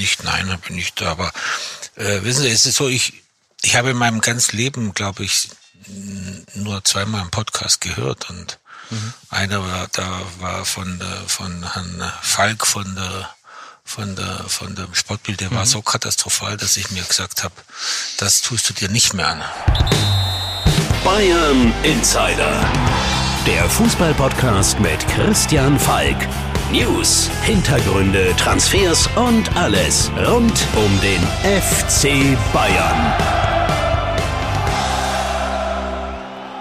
nicht, nein, bin ich da. Aber äh, wissen Sie, es ist so, ich, ich habe in meinem ganzen Leben, glaube ich, nur zweimal einen Podcast gehört und mhm. einer war, da war von der, von Herrn Falk von der von der von dem Sportbild, der mhm. war so katastrophal, dass ich mir gesagt habe, das tust du dir nicht mehr an. Bayern Insider. Der Fußballpodcast mit Christian Falk. News, Hintergründe, Transfers und alles rund um den FC Bayern.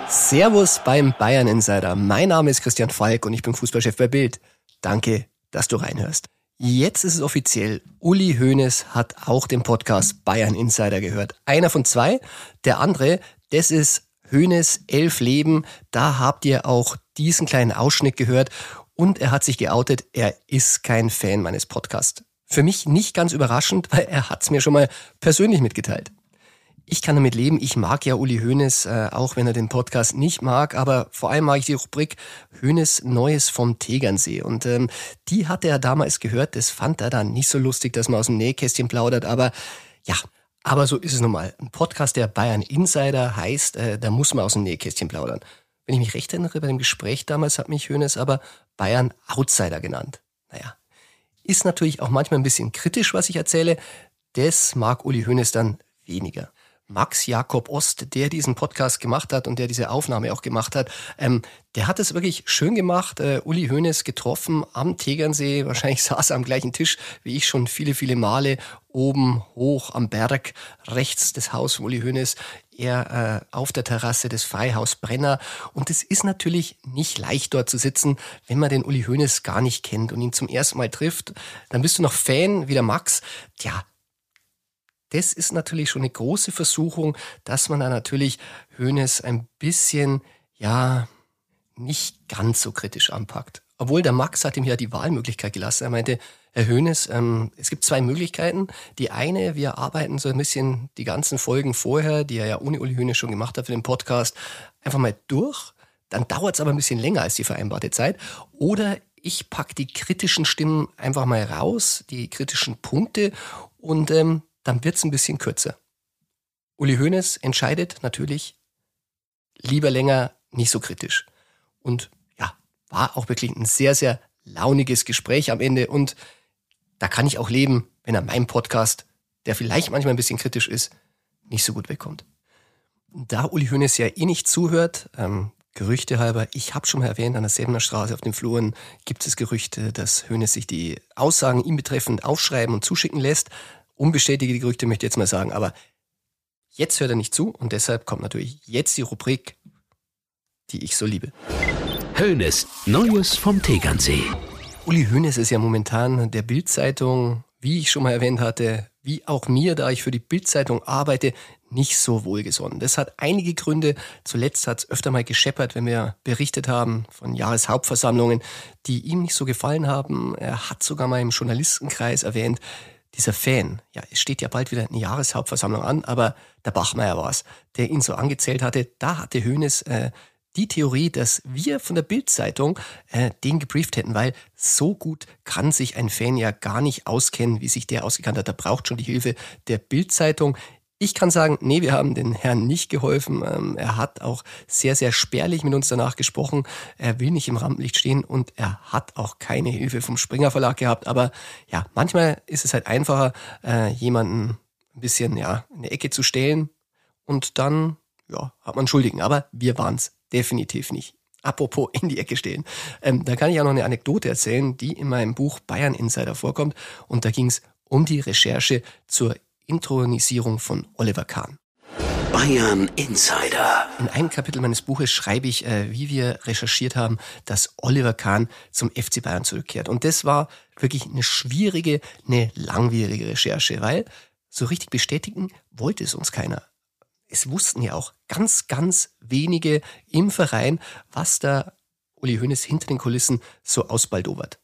Servus beim Bayern Insider. Mein Name ist Christian Falk und ich bin Fußballchef bei Bild. Danke, dass du reinhörst. Jetzt ist es offiziell. Uli Hoeneß hat auch den Podcast Bayern Insider gehört. Einer von zwei. Der andere, das ist Hoeneß Elf Leben. Da habt ihr auch diesen kleinen Ausschnitt gehört und er hat sich geoutet, er ist kein Fan meines Podcasts. Für mich nicht ganz überraschend, weil er hat es mir schon mal persönlich mitgeteilt. Ich kann damit leben. Ich mag ja Uli Hoeneß, äh, auch wenn er den Podcast nicht mag, aber vor allem mag ich die Rubrik Hoeneß Neues vom Tegernsee. Und ähm, die hatte er damals gehört. Das fand er dann nicht so lustig, dass man aus dem Nähkästchen plaudert. Aber ja, aber so ist es nun mal. Ein Podcast, der Bayern Insider heißt, äh, da muss man aus dem Nähkästchen plaudern. Wenn ich mich recht erinnere, bei dem Gespräch damals hat mich Hönes aber Bayern Outsider genannt. Naja, ist natürlich auch manchmal ein bisschen kritisch, was ich erzähle. Das mag Uli Hoeneß dann weniger. Max Jakob Ost, der diesen Podcast gemacht hat und der diese Aufnahme auch gemacht hat, ähm, der hat es wirklich schön gemacht. Äh, Uli Hoeneß getroffen am Tegernsee. Wahrscheinlich saß er am gleichen Tisch wie ich schon viele, viele Male. Oben hoch am Berg, rechts das Haus von Uli Hoeneß. Er äh, auf der Terrasse des Freihaus Brenner. Und es ist natürlich nicht leicht dort zu sitzen, wenn man den Uli Hoeneß gar nicht kennt und ihn zum ersten Mal trifft. Dann bist du noch Fan wie der Max. Tja, das ist natürlich schon eine große Versuchung, dass man da natürlich Hönes ein bisschen, ja, nicht ganz so kritisch anpackt. Obwohl der Max hat ihm ja die Wahlmöglichkeit gelassen. Er meinte, Herr Hönes, ähm, es gibt zwei Möglichkeiten. Die eine, wir arbeiten so ein bisschen die ganzen Folgen vorher, die er ja ohne Uli Hönes schon gemacht hat für den Podcast, einfach mal durch. Dann dauert es aber ein bisschen länger als die vereinbarte Zeit. Oder ich pack die kritischen Stimmen einfach mal raus, die kritischen Punkte und ähm, dann wird es ein bisschen kürzer. Uli Hoeneß entscheidet natürlich lieber länger, nicht so kritisch. Und ja, war auch wirklich ein sehr, sehr launiges Gespräch am Ende. Und da kann ich auch leben, wenn er meinem Podcast, der vielleicht manchmal ein bisschen kritisch ist, nicht so gut wegkommt. Da Uli Hoeneß ja eh nicht zuhört, ähm, Gerüchte halber, ich habe schon mal erwähnt, an der Säbener Straße auf den Fluren gibt es Gerüchte, dass Hoeneß sich die Aussagen ihm betreffend aufschreiben und zuschicken lässt unbestätigte Gerüchte möchte ich jetzt mal sagen, aber jetzt hört er nicht zu und deshalb kommt natürlich jetzt die Rubrik, die ich so liebe. Hönes, Neues vom Tegernsee. Uli Hoeneß ist ja momentan der Bildzeitung, wie ich schon mal erwähnt hatte, wie auch mir, da ich für die Bildzeitung arbeite, nicht so wohlgesonnen. Das hat einige Gründe. Zuletzt hat es öfter mal gescheppert, wenn wir berichtet haben von Jahreshauptversammlungen, die ihm nicht so gefallen haben. Er hat sogar mal im Journalistenkreis erwähnt, dieser Fan, ja, es steht ja bald wieder eine Jahreshauptversammlung an, aber der Bachmeier war es, der ihn so angezählt hatte, da hatte Hoeneß äh, die Theorie, dass wir von der Bildzeitung äh, den gebrieft hätten, weil so gut kann sich ein Fan ja gar nicht auskennen, wie sich der ausgekannt hat. Da braucht schon die Hilfe der Bildzeitung. Ich kann sagen, nee, wir haben den Herrn nicht geholfen. Ähm, er hat auch sehr, sehr spärlich mit uns danach gesprochen. Er will nicht im Rampenlicht stehen und er hat auch keine Hilfe vom Springer Verlag gehabt. Aber ja, manchmal ist es halt einfacher, äh, jemanden ein bisschen ja, in die Ecke zu stellen und dann ja, hat man Schuldigen. Aber wir waren es definitiv nicht. Apropos in die Ecke stehen. Ähm, da kann ich auch noch eine Anekdote erzählen, die in meinem Buch Bayern Insider vorkommt. Und da ging es um die Recherche zur Intronisierung von Oliver Kahn. Bayern Insider. In einem Kapitel meines Buches schreibe ich, äh, wie wir recherchiert haben, dass Oliver Kahn zum FC Bayern zurückkehrt. Und das war wirklich eine schwierige, eine langwierige Recherche, weil so richtig bestätigen wollte es uns keiner. Es wussten ja auch ganz, ganz wenige im Verein, was da Uli Hoeneß hinter den Kulissen so ausbaldowert.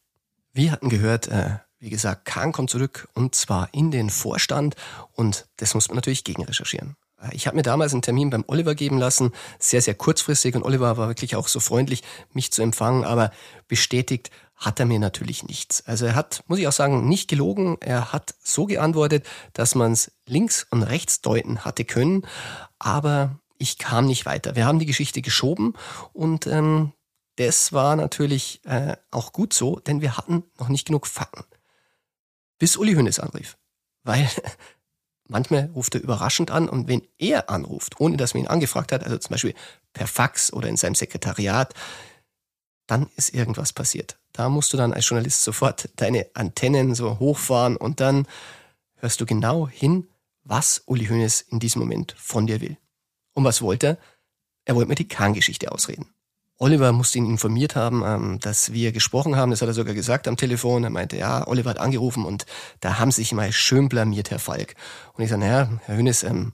Wir hatten gehört, äh, wie gesagt, Kahn kommt zurück und zwar in den Vorstand und das muss man natürlich gegenrecherchieren. Ich habe mir damals einen Termin beim Oliver geben lassen, sehr, sehr kurzfristig und Oliver war wirklich auch so freundlich, mich zu empfangen, aber bestätigt hat er mir natürlich nichts. Also er hat, muss ich auch sagen, nicht gelogen. Er hat so geantwortet, dass man es links und rechts deuten hatte können, aber ich kam nicht weiter. Wir haben die Geschichte geschoben und ähm, das war natürlich äh, auch gut so, denn wir hatten noch nicht genug Fakten. Bis Uli Hönes anrief. Weil manchmal ruft er überraschend an und wenn er anruft, ohne dass man ihn angefragt hat, also zum Beispiel per Fax oder in seinem Sekretariat, dann ist irgendwas passiert. Da musst du dann als Journalist sofort deine Antennen so hochfahren und dann hörst du genau hin, was Uli Hoeneß in diesem Moment von dir will. Und was wollte er? Er wollte mir die Kahn-Geschichte ausreden. Oliver musste ihn informiert haben, ähm, dass wir gesprochen haben. Das hat er sogar gesagt am Telefon. Er meinte, ja, Oliver hat angerufen und da haben sich mal schön blamiert, Herr Falk. Und ich sage, naja, Herr Hönes, ähm,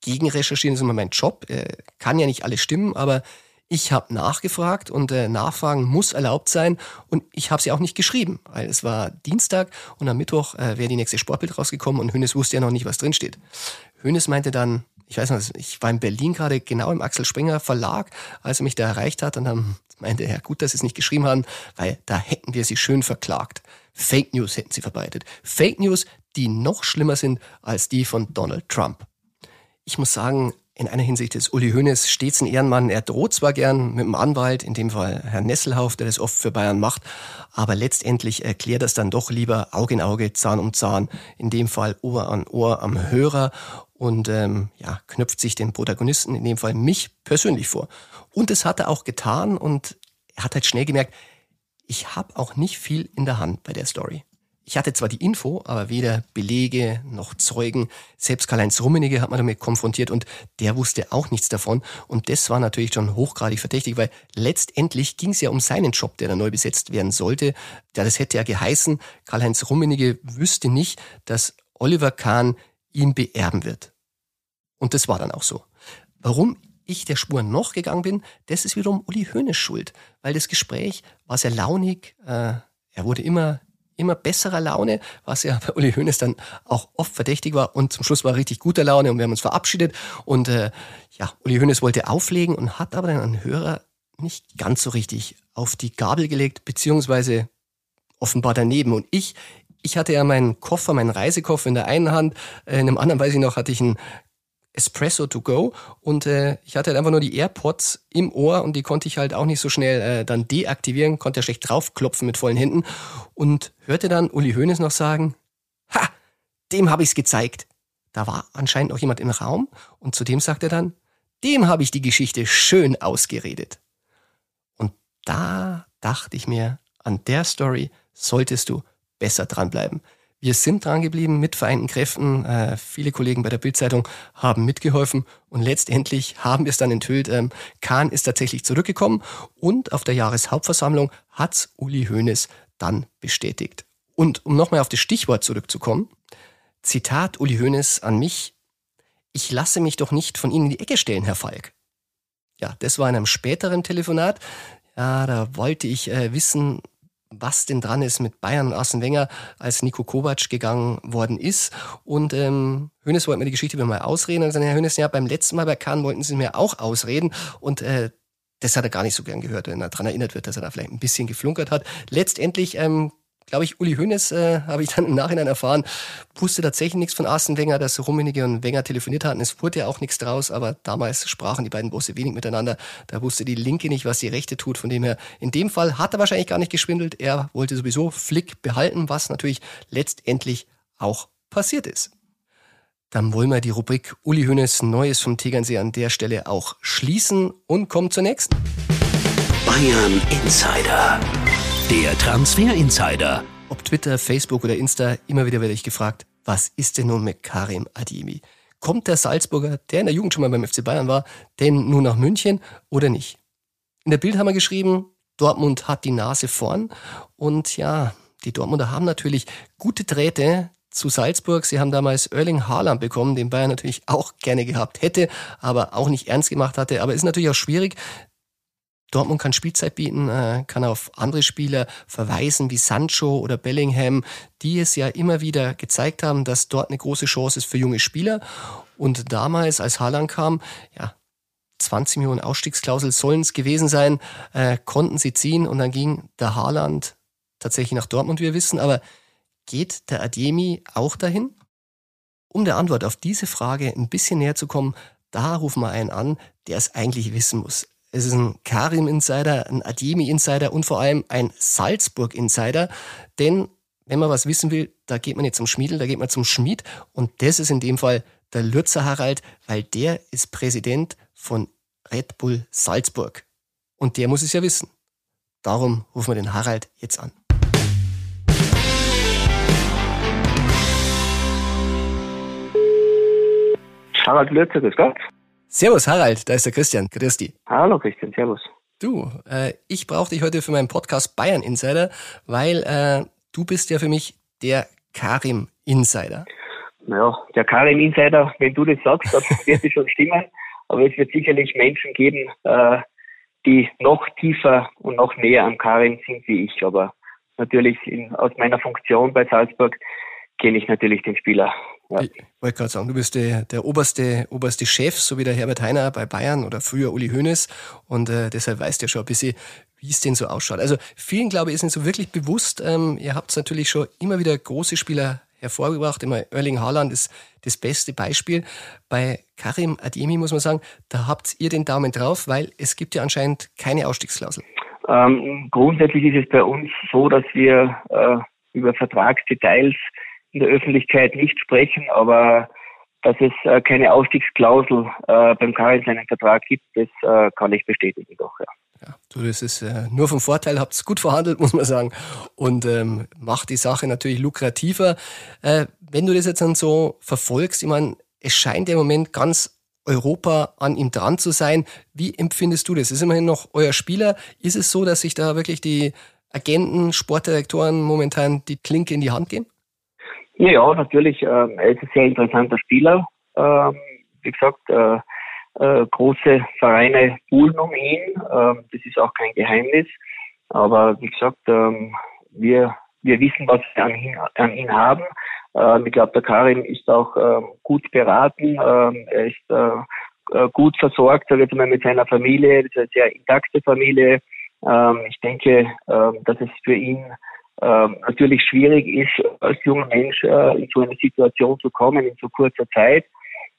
gegenrecherchieren ist immer mein Job. Äh, kann ja nicht alles stimmen, aber ich habe nachgefragt und äh, Nachfragen muss erlaubt sein und ich habe sie auch nicht geschrieben, weil es war Dienstag und am Mittwoch äh, wäre die nächste Sportbild rausgekommen und Hönes wusste ja noch nicht, was drinsteht. Hönes meinte dann, ich weiß noch, ich war in Berlin gerade genau im Axel Springer Verlag, als er mich da erreicht hat und dann meinte er, gut, dass sie es nicht geschrieben haben, weil da hätten wir sie schön verklagt. Fake News hätten sie verbreitet. Fake News, die noch schlimmer sind als die von Donald Trump. Ich muss sagen, in einer Hinsicht ist Uli Hoeneß stets ein Ehrenmann. Er droht zwar gern mit dem Anwalt, in dem Fall Herrn Nesselhauf, der das oft für Bayern macht, aber letztendlich erklärt das dann doch lieber Auge in Auge, Zahn um Zahn, in dem Fall Ohr an Ohr am Hörer und ähm, ja, knüpft sich den Protagonisten, in dem Fall mich persönlich vor. Und das hat er auch getan und er hat halt schnell gemerkt, ich habe auch nicht viel in der Hand bei der Story. Ich hatte zwar die Info, aber weder Belege noch Zeugen. Selbst Karl-Heinz Rummenigge hat man damit konfrontiert und der wusste auch nichts davon. Und das war natürlich schon hochgradig verdächtig, weil letztendlich ging es ja um seinen Job, der da neu besetzt werden sollte. Ja, das hätte ja geheißen, Karl-Heinz Rummenigge wüsste nicht, dass Oliver Kahn ihn beerben wird. Und das war dann auch so. Warum ich der Spur noch gegangen bin, das ist wiederum Uli Hoeneß schuld, weil das Gespräch war sehr launig, äh, er wurde immer immer besserer Laune, was ja bei Uli Hoeneß dann auch oft verdächtig war und zum Schluss war richtig guter Laune und wir haben uns verabschiedet und äh, ja, Uli Hoeneß wollte auflegen und hat aber dann einen Hörer nicht ganz so richtig auf die Gabel gelegt, beziehungsweise offenbar daneben und ich ich hatte ja meinen Koffer, meinen Reisekoffer in der einen Hand, äh, in dem anderen, weiß ich noch, hatte ich einen Espresso to go und äh, ich hatte halt einfach nur die AirPods im Ohr und die konnte ich halt auch nicht so schnell äh, dann deaktivieren, konnte ja schlecht draufklopfen mit vollen Händen und hörte dann Uli Hoeneß noch sagen, ha, dem habe ich's gezeigt. Da war anscheinend noch jemand im Raum und zu dem sagt er dann, dem habe ich die Geschichte schön ausgeredet. Und da dachte ich mir, an der Story solltest du besser dranbleiben. Wir sind dran geblieben mit vereinten Kräften. Äh, viele Kollegen bei der Bildzeitung haben mitgeholfen und letztendlich haben wir es dann enthüllt. Ähm, Kahn ist tatsächlich zurückgekommen und auf der Jahreshauptversammlung hat's Uli Hoeneß dann bestätigt. Und um nochmal auf das Stichwort zurückzukommen, Zitat Uli Hoeneß an mich, ich lasse mich doch nicht von Ihnen in die Ecke stellen, Herr Falk. Ja, das war in einem späteren Telefonat. Ja, da wollte ich äh, wissen, was denn dran ist mit Bayern und Arsene Wenger, als Nico Kovac gegangen worden ist. Und ähm, Hönes wollte mir die Geschichte mal ausreden. Und dann, Herr Hönes, ja, beim letzten Mal bei Kahn wollten Sie mir auch ausreden. Und äh, das hat er gar nicht so gern gehört, wenn er daran erinnert wird, dass er da vielleicht ein bisschen geflunkert hat. Letztendlich ähm, glaube ich, Uli Hoeneß, äh, habe ich dann im Nachhinein erfahren, wusste tatsächlich nichts von Arsene Wenger, dass Rummenigge und Wenger telefoniert hatten. Es wurde ja auch nichts draus, aber damals sprachen die beiden Bosse wenig miteinander. Da wusste die Linke nicht, was die Rechte tut. Von dem her, in dem Fall hat er wahrscheinlich gar nicht geschwindelt. Er wollte sowieso Flick behalten, was natürlich letztendlich auch passiert ist. Dann wollen wir die Rubrik Uli Hoeneß Neues vom Tegernsee an der Stelle auch schließen und kommen zur nächsten. Bayern Insider. Der Transfer Insider. Ob Twitter, Facebook oder Insta, immer wieder werde ich gefragt, was ist denn nun mit Karim Adimi? Kommt der Salzburger, der in der Jugend schon mal beim FC Bayern war, denn nun nach München oder nicht? In der Bild haben wir geschrieben, Dortmund hat die Nase vorn und ja, die Dortmunder haben natürlich gute Drähte zu Salzburg. Sie haben damals Erling Haaland bekommen, den Bayern natürlich auch gerne gehabt hätte, aber auch nicht ernst gemacht hatte. Aber es ist natürlich auch schwierig, Dortmund kann Spielzeit bieten, äh, kann auf andere Spieler verweisen wie Sancho oder Bellingham, die es ja immer wieder gezeigt haben, dass dort eine große Chance ist für junge Spieler. Und damals, als Haaland kam, ja, 20 Millionen Ausstiegsklausel sollen es gewesen sein, äh, konnten sie ziehen und dann ging der Haaland tatsächlich nach Dortmund, wie wir wissen. Aber geht der Ademi auch dahin? Um der Antwort auf diese Frage ein bisschen näher zu kommen, da rufen wir einen an, der es eigentlich wissen muss. Es ist ein Karim-Insider, ein Ademi-Insider und vor allem ein Salzburg-Insider. Denn wenn man was wissen will, da geht man nicht zum Schmiedel, da geht man zum Schmied. Und das ist in dem Fall der Lürzer Harald, weil der ist Präsident von Red Bull Salzburg. Und der muss es ja wissen. Darum rufen wir den Harald jetzt an. Harald Lürzer, grüß Gott. Servus Harald, da ist der Christian. Christi. Hallo Christian, servus. Du, äh, ich brauche dich heute für meinen Podcast Bayern Insider, weil äh, du bist ja für mich der Karim Insider. Naja, der Karim Insider, wenn du das sagst, dann wird es schon stimmen. Aber es wird sicherlich Menschen geben, äh, die noch tiefer und noch näher am Karim sind wie ich. Aber natürlich in, aus meiner Funktion bei Salzburg kenne ich natürlich den Spieler. Ja. Ich wollte gerade sagen, du bist der, der oberste, oberste Chef, so wie der Herbert Heiner bei Bayern oder früher Uli Hoeneß. Und äh, deshalb weißt du ja schon ein bisschen, wie es denn so ausschaut. Also vielen, glaube ich, ist nicht so wirklich bewusst. Ähm, ihr habt natürlich schon immer wieder große Spieler hervorgebracht. Immer Erling Haaland ist das beste Beispiel. Bei Karim Ademi muss man sagen, da habt ihr den Daumen drauf, weil es gibt ja anscheinend keine Ausstiegsklausel. Ähm, grundsätzlich ist es bei uns so, dass wir äh, über Vertragsdetails in der Öffentlichkeit nicht sprechen, aber dass es äh, keine Ausstiegsklausel äh, beim Karim seinen Vertrag gibt, das äh, kann ich bestätigen doch, ja. Ja, du, das ist äh, nur vom Vorteil, habt es gut verhandelt, muss man sagen. Und ähm, macht die Sache natürlich lukrativer. Äh, wenn du das jetzt dann so verfolgst, ich meine, es scheint im Moment ganz Europa an ihm dran zu sein. Wie empfindest du das? Ist immerhin noch euer Spieler. Ist es so, dass sich da wirklich die Agenten, Sportdirektoren momentan die Klinke in die Hand geben? Ja, ja natürlich. Äh, er ist ein sehr interessanter Spieler. Ähm, wie gesagt, äh, äh, große Vereine buhlen um ihn. Ähm, das ist auch kein Geheimnis. Aber wie gesagt, ähm, wir, wir wissen, was wir an ihn, an ihn haben. Ähm, ich glaube, der Karim ist auch gut beraten. Er ist äh, äh gut versorgt, sage ich mal, mit seiner Familie. Das ist eine sehr intakte Familie. Ich denke, dass es für ihn ähm, natürlich schwierig ist, als junger Mensch äh, in so eine Situation zu kommen in so kurzer Zeit.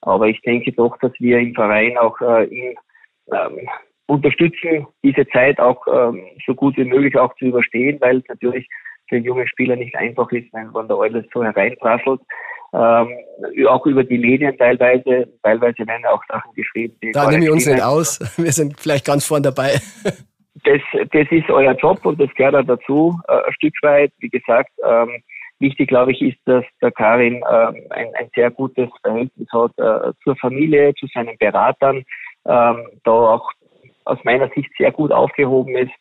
Aber ich denke doch, dass wir im Verein auch äh, ihn ähm, unterstützen, diese Zeit auch ähm, so gut wie möglich auch zu überstehen, weil es natürlich für junge Spieler nicht einfach ist, wenn man da alles so hereinprasselt. Ähm, auch über die Medien teilweise, teilweise werden auch Sachen geschrieben. Die da nehme ich uns nicht aus. Wir sind vielleicht ganz vorn dabei. Das, das ist euer Job und das gehört auch dazu, äh, ein Stück weit. Wie gesagt, ähm, Wichtig, glaube ich, ist, dass der Karim ähm, ein, ein sehr gutes Verhältnis hat äh, zur Familie, zu seinen Beratern, ähm, da auch aus meiner Sicht sehr gut aufgehoben ist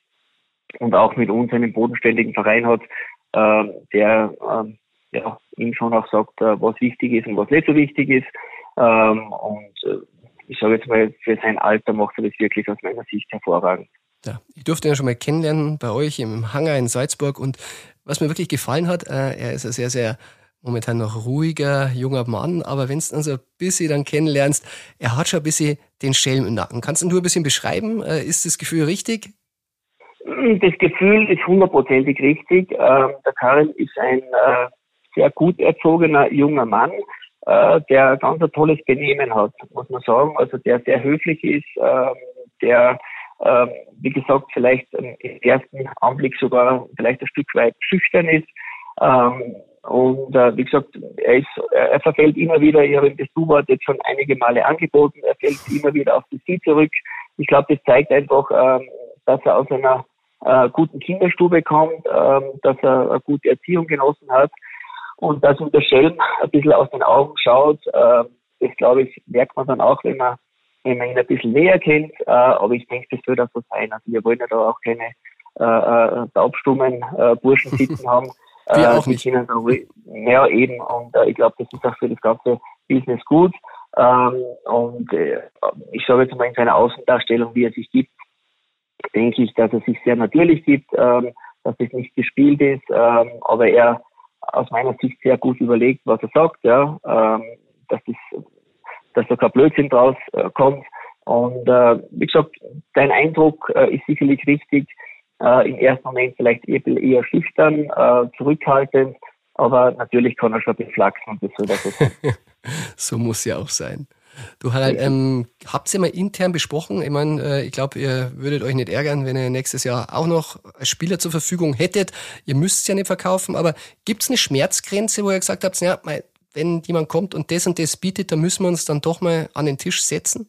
und auch mit uns einen bodenständigen Verein hat, ähm, der ähm, ja, ihm schon auch sagt, äh, was wichtig ist und was nicht so wichtig ist. Ähm, und äh, ich sage jetzt mal, für sein Alter macht er das wirklich aus meiner Sicht hervorragend. Ja, ich durfte ihn ja schon mal kennenlernen bei euch im Hangar in Salzburg und was mir wirklich gefallen hat, äh, er ist ein sehr, sehr momentan noch ruhiger, junger Mann, aber wenn du ihn so ein bisschen dann kennenlernst, er hat schon ein bisschen den Schelm im Nacken. Kannst du ein bisschen beschreiben? Äh, ist das Gefühl richtig? Das Gefühl ist hundertprozentig richtig. Ähm, der Karin ist ein äh, sehr gut erzogener junger Mann, äh, der ganz ein tolles Benehmen hat, muss man sagen. Also der sehr höflich ist, ähm, der ähm, wie gesagt, vielleicht im ersten Anblick sogar vielleicht ein Stück weit schüchtern ist. Ähm, und äh, wie gesagt, er, ist, er verfällt immer wieder, ich habe ihm das Du-Wort jetzt schon einige Male angeboten, er fällt immer wieder auf das Sie zurück. Ich glaube, das zeigt einfach, ähm, dass er aus einer äh, guten Kinderstube kommt, ähm, dass er eine gute Erziehung genossen hat und dass ihm der Schelm ein bisschen aus den Augen schaut. Äh, das, glaube ich, merkt man dann auch, wenn man wenn man ihn ein bisschen näher kennt. Äh, aber ich denke, das wird auch so sein. Also wir wollen ja da auch keine äh, äh, taubstummen äh, Burschen sitzen haben. Wir äh, auch nicht. Ja, eben. Und ich glaube, das ist auch für das ganze Business gut. Ähm, und ich sage jetzt mal in seiner Außendarstellung, wie er sich gibt, denke ich, dass er sich sehr natürlich gibt, ähm, dass es nicht gespielt ist, ähm, aber er aus meiner Sicht sehr gut überlegt, was er sagt, ja, ähm, dass das dass da kein Blödsinn draus äh, kommt. Und äh, wie gesagt, dein Eindruck äh, ist sicherlich richtig. Äh, Im ersten Moment vielleicht eher, eher schüchtern, äh, zurückhaltend, aber natürlich kann er schon beflachsen und das soll das so So muss ja auch sein. Du Harald, ähm, habt ihr mal intern besprochen? Ich meine, äh, ich glaube, ihr würdet euch nicht ärgern, wenn ihr nächstes Jahr auch noch Spieler zur Verfügung hättet. Ihr müsst es ja nicht verkaufen, aber gibt es eine Schmerzgrenze, wo ihr gesagt habt, ja, wenn jemand kommt und das und das bietet, dann müssen wir uns dann doch mal an den Tisch setzen?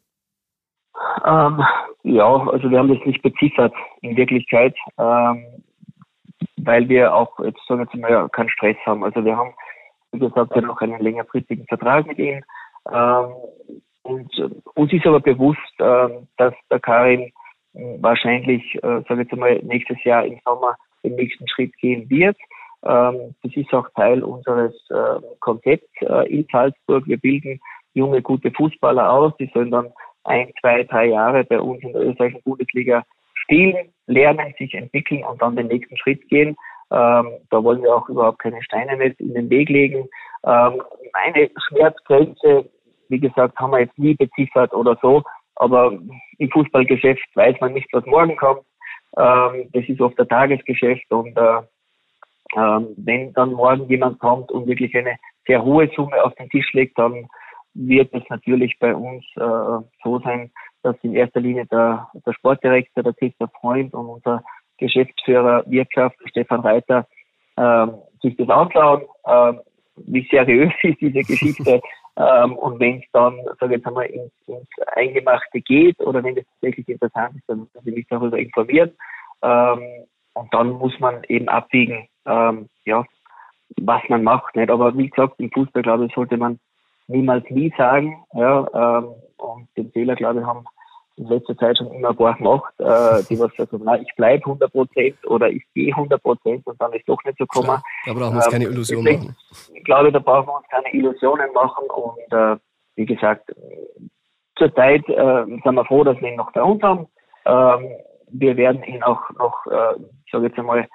Ähm, ja, also wir haben das nicht beziffert in Wirklichkeit, ähm, weil wir auch jetzt sagen wir mal keinen Stress haben. Also wir haben, wie gesagt, ja noch einen längerfristigen Vertrag mit ihm. Ähm, und äh, uns ist aber bewusst, äh, dass der Karim äh, wahrscheinlich, äh, sage ich jetzt mal, nächstes Jahr im Sommer den nächsten Schritt gehen wird. Ähm, das ist auch Teil unseres äh, Konzepts äh, in Salzburg. Wir bilden junge, gute Fußballer aus. Die sollen dann ein, zwei, drei Jahre bei uns in der österreichischen Bundesliga spielen, lernen, sich entwickeln und dann den nächsten Schritt gehen. Ähm, da wollen wir auch überhaupt keine Steine nicht in den Weg legen. Ähm, meine Schmerzgrenze, wie gesagt, haben wir jetzt nie beziffert oder so, aber im Fußballgeschäft weiß man nicht, was morgen kommt. Ähm, das ist oft der Tagesgeschäft und äh, ähm, wenn dann morgen jemand kommt und wirklich eine sehr hohe Summe auf den Tisch legt, dann wird es natürlich bei uns äh, so sein, dass in erster Linie der, der Sportdirektor, der Christoph Freund und unser Geschäftsführer Wirtschaft, Stefan Reiter, äh, sich das anschauen, äh, wie seriös ist diese Geschichte. ähm, und wenn es dann, sage ich jetzt einmal, ins, ins Eingemachte geht oder wenn es tatsächlich interessant ist, dann müssen Sie mich darüber informieren. Ähm, und dann muss man eben abwiegen, ähm, ja, was man macht. Nicht? Aber wie gesagt, im Fußball, glaube ich, sollte man niemals nie sagen. Ja, ähm, und den Fehler, glaube ich, haben in letzter Zeit schon immer ein paar gemacht, äh, die was sagen, na, ich bleibe 100 Prozent oder ich gehe 100 Prozent und dann ist doch nicht so gekommen. da brauchen wir uns ähm, keine Illusionen machen. Ich glaube, da brauchen wir uns keine Illusionen machen und äh, wie gesagt, zurzeit äh, sind wir froh, dass wir ihn noch bei uns haben. Ähm, wir werden ihn auch noch, äh, ich sage jetzt einmal,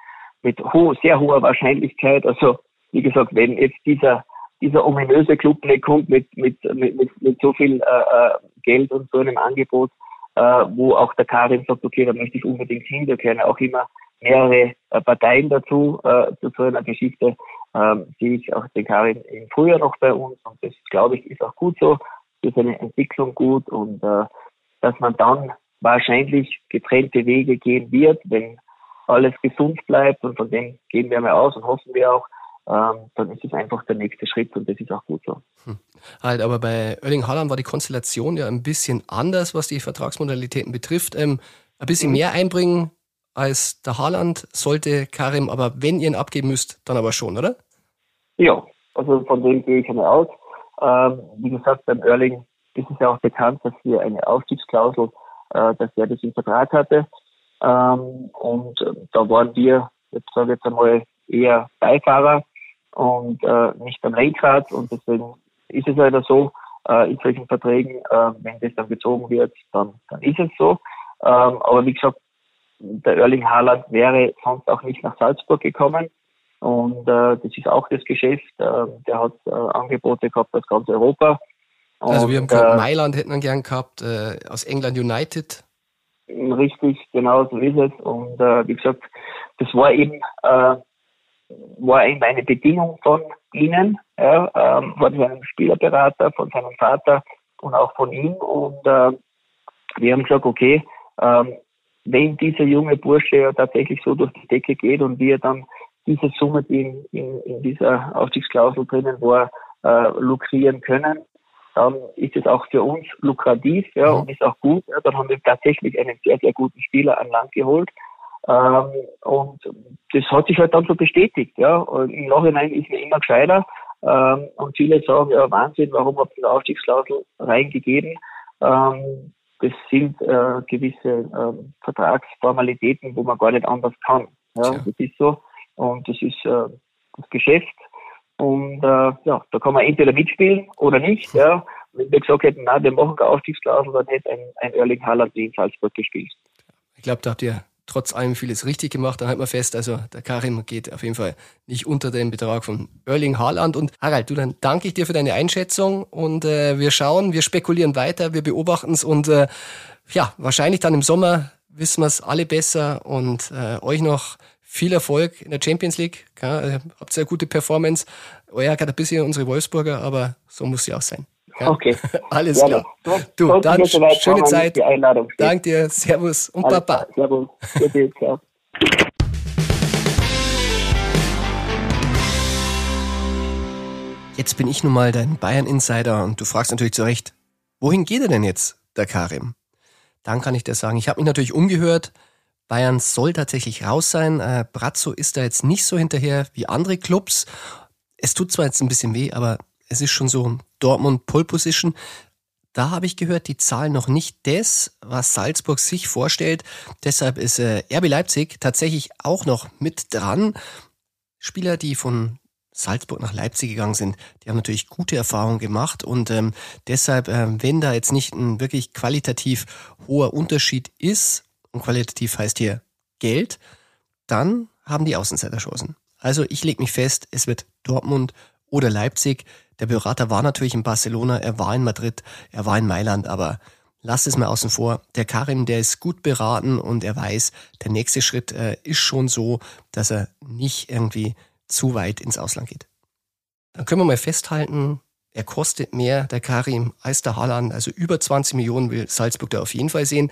mit ho sehr hoher Wahrscheinlichkeit, also wie gesagt, wenn jetzt dieser dieser ominöse Club kommt mit, mit, mit, mit, mit so viel äh, äh, Geld und so einem Angebot, äh, wo auch der Karim sagt, okay, da möchte ich unbedingt hin, da gehören auch immer mehrere äh, Parteien dazu, äh, zu so einer Geschichte, ähm, sehe ich auch den Karim im Frühjahr noch bei uns und das glaube ich ist auch gut so, für seine Entwicklung gut und äh, dass man dann wahrscheinlich getrennte Wege gehen wird, wenn alles gesund bleibt und von dem gehen wir mal aus und hoffen wir auch, ähm, dann ist es einfach der nächste Schritt und das ist auch gut so. Hm. Halt, aber bei Erling Haaland war die Konstellation ja ein bisschen anders, was die Vertragsmodalitäten betrifft. Ähm, ein bisschen mhm. mehr einbringen als der Haaland sollte Karim, aber wenn ihr ihn abgeben müsst, dann aber schon, oder? Ja, also von dem gehe ich einmal aus. Ähm, wie gesagt, beim Erling ist es ja auch bekannt, dass wir eine Aufstiegsklausel, äh, dass er das im Vertrag hatte. Ähm, und äh, da waren wir, jetzt sage ich jetzt einmal, eher Beifahrer und äh, nicht am Lenkrad und deswegen ist es leider so, äh, in solchen Verträgen, äh, wenn das dann gezogen wird, dann, dann ist es so. Ähm, aber wie gesagt, der Erling Haaland wäre sonst auch nicht nach Salzburg gekommen. Und äh, das ist auch das Geschäft. Äh, der hat äh, Angebote gehabt aus ganz Europa. Und, also wir haben gehört, äh, Mailand hätten wir gern gehabt, äh, aus England United. Richtig, genau so ist es. Und äh, wie gesagt, das war eben äh, war eben eine Bedingung von ihnen, ja, ähm, von seinem Spielerberater, von seinem Vater und auch von ihm. Und äh, wir haben gesagt, okay, ähm, wenn dieser junge Bursche ja tatsächlich so durch die Decke geht und wir dann diese Summe, die in, in, in dieser Aufstiegsklausel drinnen war, äh, lukrieren können, dann ist es auch für uns lukrativ ja, und ist auch gut. Ja, dann haben wir tatsächlich einen sehr, sehr guten Spieler an Land geholt. Ähm, und das hat sich halt dann so bestätigt. Ja. Und Im Nachhinein ist mir immer gescheiter. Ähm, und viele sagen, ja Wahnsinn, warum habt ihr eine Aufstiegsklausel reingegeben? Ähm, das sind äh, gewisse äh, Vertragsformalitäten, wo man gar nicht anders kann. Ja, das ist so. Und das ist äh, das Geschäft. Und äh, ja, da kann man entweder mitspielen oder nicht. Ja. Wenn wir gesagt hätten, nein, wir machen keine Aufstiegsklausel, dann hätte ein, ein Erling Haaland in Salzburg gespielt. Ich glaube, da habt ihr trotz allem vieles richtig gemacht. Dann halten wir fest, also der Karim geht auf jeden Fall nicht unter den Betrag von Erling Haaland. Und Harald, du, dann danke ich dir für deine Einschätzung und äh, wir schauen, wir spekulieren weiter, wir beobachten es und äh, ja, wahrscheinlich dann im Sommer wissen wir es alle besser und äh, euch noch viel Erfolg in der Champions League. Ja, also, habt sehr gute Performance. Euer hat ein bisschen unsere Wolfsburger, aber so muss sie auch sein. Ja? Okay. Alles ja, klar. Du, du dann schöne Zeit. Danke dir. Servus und Alles Papa. Servus. Ciao. Jetzt bin ich nun mal dein Bayern-Insider und du fragst natürlich zu Recht, wohin geht er denn jetzt, der Karim? Dann kann ich dir sagen, ich habe mich natürlich umgehört. Bayern soll tatsächlich raus sein. Äh, Brazzo ist da jetzt nicht so hinterher wie andere Clubs. Es tut zwar jetzt ein bisschen weh, aber es ist schon so Dortmund Pole Position. Da habe ich gehört, die zahlen noch nicht das, was Salzburg sich vorstellt. Deshalb ist äh, RB Leipzig tatsächlich auch noch mit dran. Spieler, die von Salzburg nach Leipzig gegangen sind, die haben natürlich gute Erfahrungen gemacht und ähm, deshalb, äh, wenn da jetzt nicht ein wirklich qualitativ hoher Unterschied ist, und qualitativ heißt hier Geld, dann haben die Außenseiter Chancen. Also ich lege mich fest, es wird Dortmund oder Leipzig. Der Berater war natürlich in Barcelona, er war in Madrid, er war in Mailand, aber lasst es mal außen vor. Der Karim, der ist gut beraten und er weiß, der nächste Schritt äh, ist schon so, dass er nicht irgendwie zu weit ins Ausland geht. Dann können wir mal festhalten, er kostet mehr, der Karim, als der Haaland. Also über 20 Millionen will Salzburg da auf jeden Fall sehen.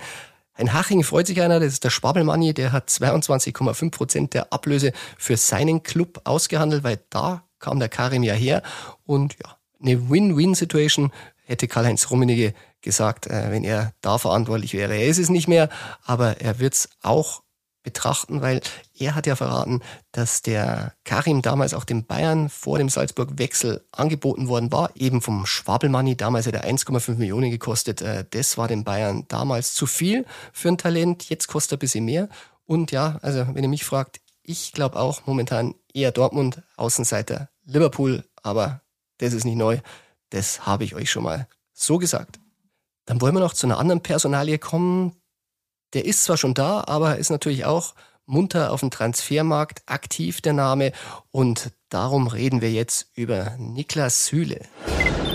Ein Haching freut sich einer, das ist der Schwabbelmanni, der hat 22,5 Prozent der Ablöse für seinen Club ausgehandelt, weil da kam der Karim ja her. Und ja, eine Win-Win-Situation hätte Karl-Heinz Rummenigge gesagt, äh, wenn er da verantwortlich wäre. Er ist es nicht mehr, aber er wird es auch betrachten, weil er hat ja verraten, dass der Karim damals auch dem Bayern vor dem Salzburg-Wechsel angeboten worden war, eben vom Schwabelmanni, damals hat er 1,5 Millionen gekostet. Äh, das war dem Bayern damals zu viel für ein Talent, jetzt kostet er ein bisschen mehr. Und ja, also wenn ihr mich fragt, ich glaube auch momentan eher Dortmund, Außenseiter Liverpool, aber das ist nicht neu, das habe ich euch schon mal so gesagt. Dann wollen wir noch zu einer anderen Personalie kommen, der ist zwar schon da, aber ist natürlich auch munter auf dem Transfermarkt aktiv, der Name. Und darum reden wir jetzt über Niklas Süle.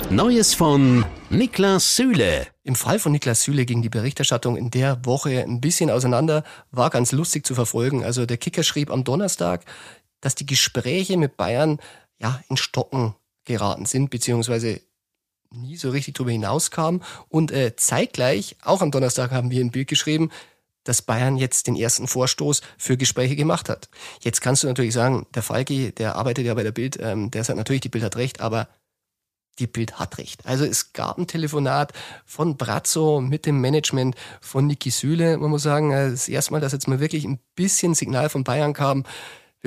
Neues von Niklas Süle. Im Fall von Niklas Süle ging die Berichterstattung in der Woche ein bisschen auseinander, war ganz lustig zu verfolgen. Also der Kicker schrieb am Donnerstag, dass die Gespräche mit Bayern ja in Stocken geraten sind, beziehungsweise nie so richtig drüber hinauskam. Und äh, zeitgleich, auch am Donnerstag haben wir ein Bild geschrieben, dass Bayern jetzt den ersten Vorstoß für Gespräche gemacht hat. Jetzt kannst du natürlich sagen, der Falki, der arbeitet ja bei der Bild, ähm, der sagt natürlich, die Bild hat recht, aber die Bild hat recht. Also es gab ein Telefonat von Brazzo mit dem Management von Niki Süle. Man muss sagen, äh, das erste Mal, dass jetzt mal wirklich ein bisschen Signal von Bayern kam,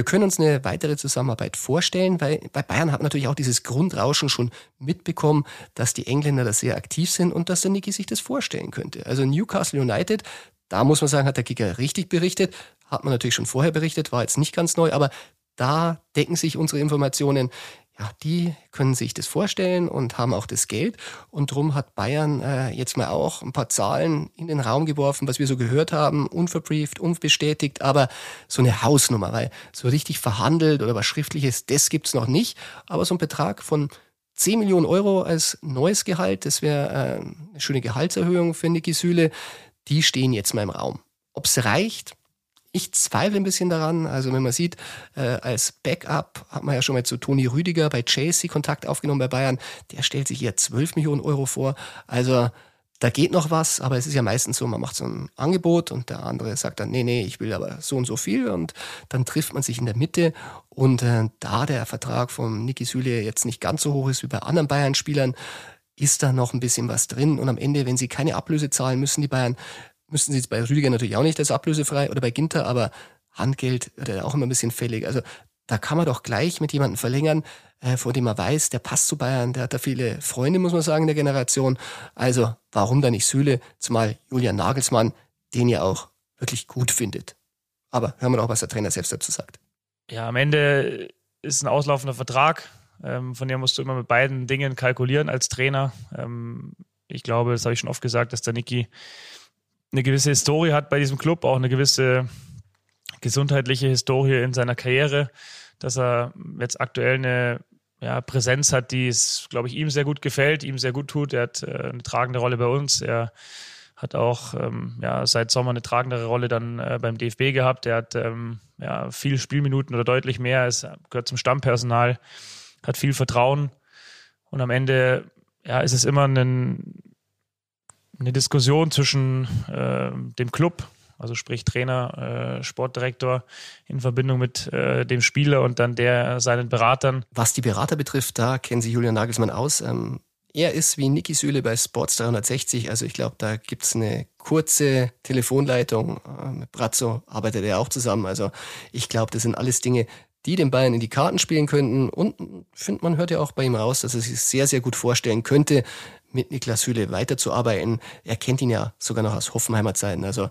wir können uns eine weitere Zusammenarbeit vorstellen, weil bei Bayern hat natürlich auch dieses Grundrauschen schon mitbekommen, dass die Engländer da sehr aktiv sind und dass der Niki sich das vorstellen könnte. Also Newcastle United, da muss man sagen, hat der Kicker richtig berichtet, hat man natürlich schon vorher berichtet, war jetzt nicht ganz neu, aber da decken sich unsere Informationen ja, die können sich das vorstellen und haben auch das Geld. Und darum hat Bayern äh, jetzt mal auch ein paar Zahlen in den Raum geworfen, was wir so gehört haben, unverbrieft, unbestätigt, aber so eine Hausnummer, weil so richtig verhandelt oder was Schriftliches, das gibt's noch nicht. Aber so ein Betrag von 10 Millionen Euro als neues Gehalt, das wäre äh, eine schöne Gehaltserhöhung für Niki Süle, die stehen jetzt mal im Raum. Ob's reicht, ich zweifle ein bisschen daran. Also wenn man sieht, äh, als Backup hat man ja schon mal zu Toni Rüdiger bei Chelsea Kontakt aufgenommen bei Bayern. Der stellt sich hier 12 Millionen Euro vor. Also da geht noch was, aber es ist ja meistens so, man macht so ein Angebot und der andere sagt dann, nee, nee, ich will aber so und so viel und dann trifft man sich in der Mitte und äh, da der Vertrag von Niki Süle jetzt nicht ganz so hoch ist wie bei anderen Bayern-Spielern, ist da noch ein bisschen was drin und am Ende, wenn sie keine Ablöse zahlen, müssen die Bayern müssten sie jetzt bei Rüdiger natürlich auch nicht als ablösefrei oder bei Ginter, aber Handgeld wird ja auch immer ein bisschen fällig. Also da kann man doch gleich mit jemandem verlängern, äh, von dem man weiß, der passt zu Bayern, der hat da viele Freunde, muss man sagen, in der Generation. Also warum da nicht Süle, zumal Julian Nagelsmann den ja auch wirklich gut findet. Aber hören wir doch, was der Trainer selbst dazu sagt. Ja, am Ende ist ein auslaufender Vertrag. Ähm, von dem musst du immer mit beiden Dingen kalkulieren als Trainer. Ähm, ich glaube, das habe ich schon oft gesagt, dass der Niki eine gewisse Historie hat bei diesem Club, auch eine gewisse gesundheitliche Historie in seiner Karriere, dass er jetzt aktuell eine ja, Präsenz hat, die es, glaube ich, ihm sehr gut gefällt, ihm sehr gut tut. Er hat äh, eine tragende Rolle bei uns. Er hat auch ähm, ja, seit Sommer eine tragendere Rolle dann äh, beim DFB gehabt. Er hat ähm, ja, viel Spielminuten oder deutlich mehr. Er gehört zum Stammpersonal, hat viel Vertrauen. Und am Ende ja, ist es immer ein, eine Diskussion zwischen äh, dem Club, also sprich Trainer, äh, Sportdirektor in Verbindung mit äh, dem Spieler und dann der seinen Beratern. Was die Berater betrifft, da kennen Sie Julian Nagelsmann aus. Ähm, er ist wie Niki Süle bei Sports 360. Also ich glaube, da gibt's eine kurze Telefonleitung. Äh, mit Brazzo arbeitet er auch zusammen. Also ich glaube, das sind alles Dinge, die den Bayern in die Karten spielen könnten. Und finde, man hört ja auch bei ihm raus, dass er sich sehr, sehr gut vorstellen könnte, mit Niklas Süle weiterzuarbeiten. Er kennt ihn ja sogar noch aus Hoffenheimer Zeiten. Also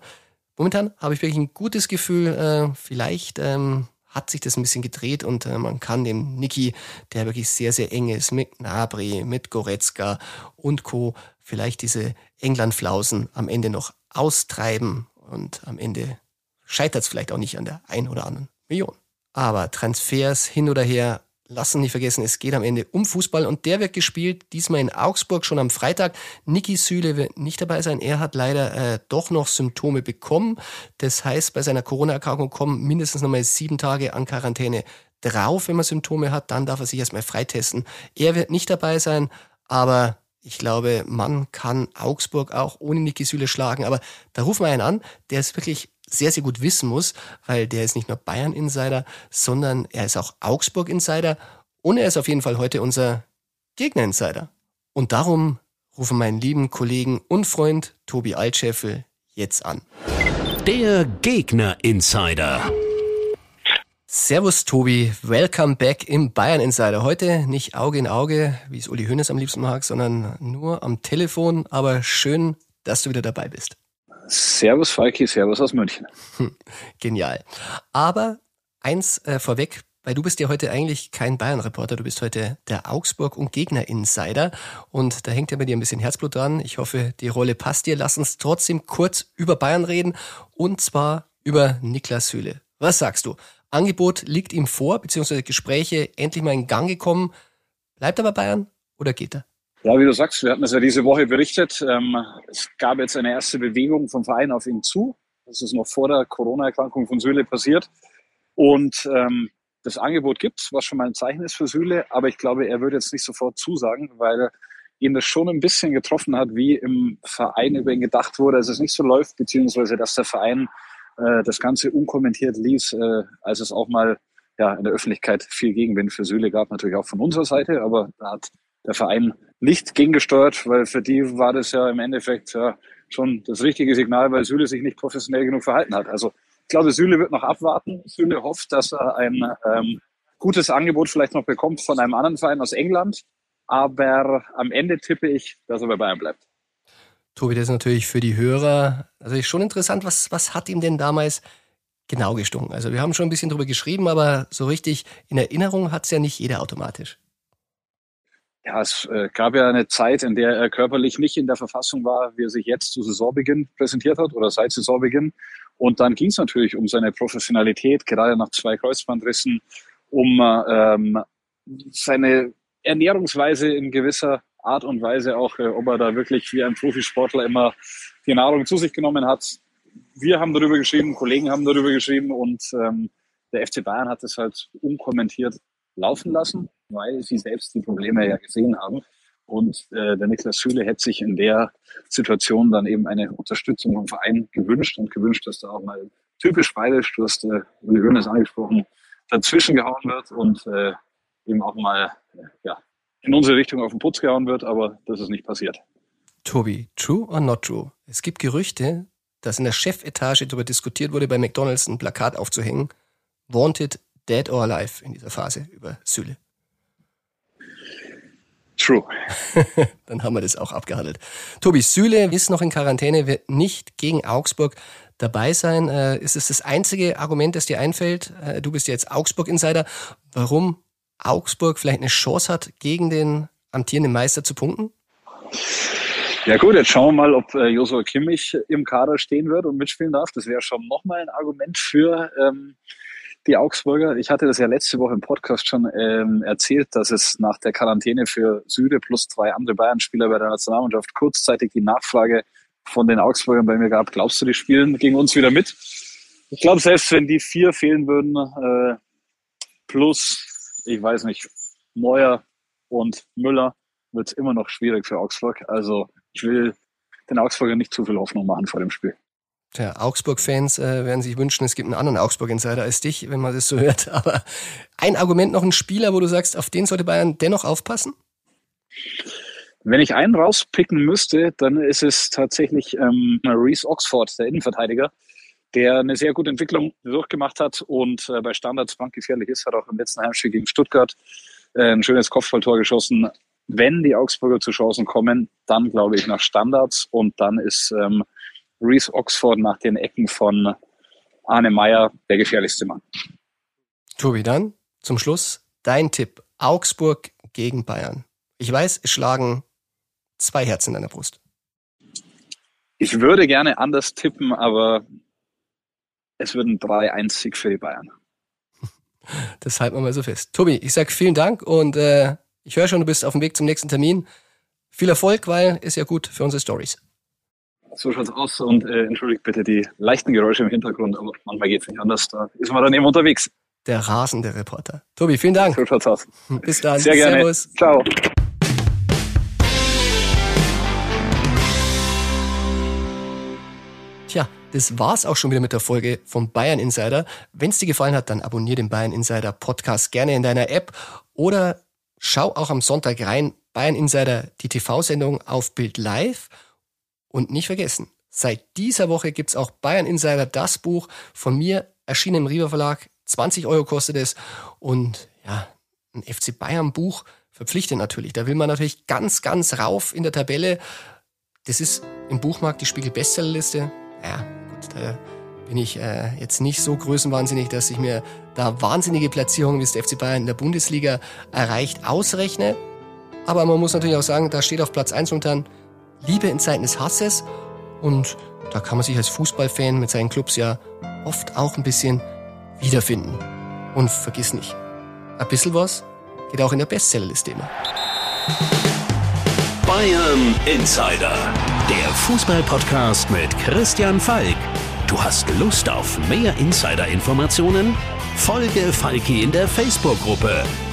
momentan habe ich wirklich ein gutes Gefühl, äh, vielleicht ähm, hat sich das ein bisschen gedreht und äh, man kann dem Niki, der wirklich sehr, sehr eng ist, mit Gnabry, mit Goretzka und Co., vielleicht diese England-Flausen am Ende noch austreiben und am Ende scheitert es vielleicht auch nicht an der ein oder anderen Million. Aber Transfers hin oder her, lassen nicht vergessen, es geht am Ende um Fußball und der wird gespielt, diesmal in Augsburg schon am Freitag. Niki Süle wird nicht dabei sein. Er hat leider äh, doch noch Symptome bekommen. Das heißt, bei seiner Corona-Erkrankung kommen mindestens nochmal sieben Tage an Quarantäne drauf, wenn man Symptome hat. Dann darf er sich erstmal freitesten. Er wird nicht dabei sein, aber ich glaube, man kann Augsburg auch ohne Niki Süle schlagen. Aber da rufen wir einen an, der ist wirklich sehr, sehr gut wissen muss, weil der ist nicht nur Bayern-Insider, sondern er ist auch Augsburg-Insider und er ist auf jeden Fall heute unser Gegner-Insider. Und darum rufen meinen lieben Kollegen und Freund Tobi Altscheffel jetzt an. Der Gegner-Insider. Servus Tobi, welcome back im Bayern Insider. Heute nicht Auge in Auge, wie es Uli Hoeneß am liebsten mag, sondern nur am Telefon, aber schön, dass du wieder dabei bist. Servus Falki, Servus aus München. Hm, genial. Aber eins äh, vorweg, weil du bist ja heute eigentlich kein Bayern-Reporter, du bist heute der Augsburg- und Gegner-Insider und da hängt ja bei dir ein bisschen Herzblut dran. Ich hoffe, die Rolle passt dir. Lass uns trotzdem kurz über Bayern reden und zwar über Niklas Süle. Was sagst du? Angebot liegt ihm vor, beziehungsweise Gespräche endlich mal in Gang gekommen. Bleibt er bei Bayern oder geht er? Ja, wie du sagst, wir hatten es ja diese Woche berichtet. Ähm, es gab jetzt eine erste Bewegung vom Verein auf ihn zu. Das ist noch vor der Corona-Erkrankung von Süle passiert. Und ähm, das Angebot gibt was schon mal ein Zeichen ist für Süle. Aber ich glaube, er würde jetzt nicht sofort zusagen, weil ihn das schon ein bisschen getroffen hat, wie im Verein über ihn gedacht wurde, dass es nicht so läuft, beziehungsweise dass der Verein äh, das Ganze unkommentiert ließ, äh, als es auch mal ja, in der Öffentlichkeit viel Gegenwind für Süle gab, natürlich auch von unserer Seite, aber da hat der Verein nicht gegengesteuert, weil für die war das ja im Endeffekt ja schon das richtige Signal, weil Süle sich nicht professionell genug verhalten hat. Also ich glaube, Süle wird noch abwarten. Süle hofft, dass er ein ähm, gutes Angebot vielleicht noch bekommt von einem anderen Verein aus England. Aber am Ende tippe ich, dass er bei Bayern bleibt. Tobi, das ist natürlich für die Hörer also schon interessant. Was, was hat ihm denn damals genau gestunken? Also wir haben schon ein bisschen drüber geschrieben, aber so richtig in Erinnerung hat es ja nicht jeder automatisch. Ja, es äh, gab ja eine Zeit, in der er körperlich nicht in der Verfassung war, wie er sich jetzt zu Saisonbeginn präsentiert hat oder seit Saisonbeginn. Und dann ging es natürlich um seine Professionalität, gerade nach zwei Kreuzbandrissen, um ähm, seine Ernährungsweise in gewisser Art und Weise auch, äh, ob er da wirklich wie ein Profisportler immer die Nahrung zu sich genommen hat. Wir haben darüber geschrieben, Kollegen haben darüber geschrieben und ähm, der FC Bayern hat es halt unkommentiert laufen lassen, weil sie selbst die Probleme ja gesehen haben. Und äh, der Niklas Schüle hätte sich in der Situation dann eben eine Unterstützung vom Verein gewünscht und gewünscht, dass da auch mal typisch bayerisch, du hast äh, Uli Hoeneß angesprochen, dazwischen gehauen wird und äh, eben auch mal ja, in unsere Richtung auf den Putz gehauen wird, aber das ist nicht passiert. Tobi, true or not true? Es gibt Gerüchte, dass in der Chefetage darüber diskutiert wurde, bei McDonalds ein Plakat aufzuhängen. Wanted Dead or Alive in dieser Phase über Süle. True. Dann haben wir das auch abgehandelt. Tobi, Süle ist noch in Quarantäne, wird nicht gegen Augsburg dabei sein. Äh, ist es das einzige Argument, das dir einfällt? Äh, du bist jetzt Augsburg-Insider. Warum Augsburg vielleicht eine Chance hat, gegen den amtierenden Meister zu punkten? Ja gut, jetzt schauen wir mal, ob äh, Josua Kimmich im Kader stehen wird und mitspielen darf. Das wäre schon nochmal ein Argument für ähm, die Augsburger. Ich hatte das ja letzte Woche im Podcast schon ähm, erzählt, dass es nach der Quarantäne für Süde plus zwei andere Bayern-Spieler bei der Nationalmannschaft kurzzeitig die Nachfrage von den Augsburgern bei mir gab. Glaubst du, die spielen gegen uns wieder mit? Ich glaube, selbst wenn die vier fehlen würden, äh, plus, ich weiß nicht, Neuer und Müller, wird es immer noch schwierig für Augsburg. Also ich will den Augsburgern nicht zu viel Hoffnung machen vor dem Spiel. Tja, Augsburg-Fans äh, werden sich wünschen, es gibt einen anderen Augsburg-Insider als dich, wenn man das so hört. Aber ein Argument noch ein Spieler, wo du sagst, auf den sollte Bayern dennoch aufpassen? Wenn ich einen rauspicken müsste, dann ist es tatsächlich ähm, Reese Oxford, der Innenverteidiger, der eine sehr gute Entwicklung durchgemacht hat und äh, bei Standards brandgefährlich ist, hat auch im letzten Heimspiel gegen Stuttgart äh, ein schönes Kopfballtor geschossen. Wenn die Augsburger zu Chancen kommen, dann glaube ich nach Standards und dann ist ähm, Reese Oxford nach den Ecken von Arne Meyer der gefährlichste Mann. Tobi, dann zum Schluss dein Tipp. Augsburg gegen Bayern. Ich weiß, es schlagen zwei Herzen in deiner Brust. Ich würde gerne anders tippen, aber es würden 3-1 für die Bayern. Das halten wir mal so fest. Tobi, ich sage vielen Dank und äh, ich höre schon, du bist auf dem Weg zum nächsten Termin. Viel Erfolg, weil ist ja gut für unsere Stories. So schaut's aus und äh, entschuldigt bitte die leichten Geräusche im Hintergrund, aber manchmal geht's nicht anders. Da ist man dann eben unterwegs. Der rasende Reporter. Tobi, vielen Dank. So schaut's aus. Bis dann. Sehr gerne. Servus. Ciao. Tja, das war's auch schon wieder mit der Folge vom Bayern Insider. Wenn es dir gefallen hat, dann abonniere den Bayern Insider Podcast gerne in deiner App oder schau auch am Sonntag rein. Bayern Insider, die TV-Sendung auf Bild Live. Und nicht vergessen, seit dieser Woche gibt's auch Bayern Insider, das Buch von mir, erschienen im Riva Verlag. 20 Euro kostet es. Und ja, ein FC Bayern Buch verpflichtet natürlich. Da will man natürlich ganz, ganz rauf in der Tabelle. Das ist im Buchmarkt die Spiegel Bestsellerliste. Ja, gut, da bin ich äh, jetzt nicht so größenwahnsinnig, dass ich mir da wahnsinnige Platzierungen, wie es der FC Bayern in der Bundesliga erreicht, ausrechne. Aber man muss natürlich auch sagen, da steht auf Platz 1 momentan Liebe in Zeiten des Hasses. Und da kann man sich als Fußballfan mit seinen Clubs ja oft auch ein bisschen wiederfinden. Und vergiss nicht, ein bisschen was geht auch in der Bestsellerliste immer. Bayern Insider, der Fußballpodcast mit Christian Falk. Du hast Lust auf mehr Insider-Informationen? Folge Falki in der Facebook-Gruppe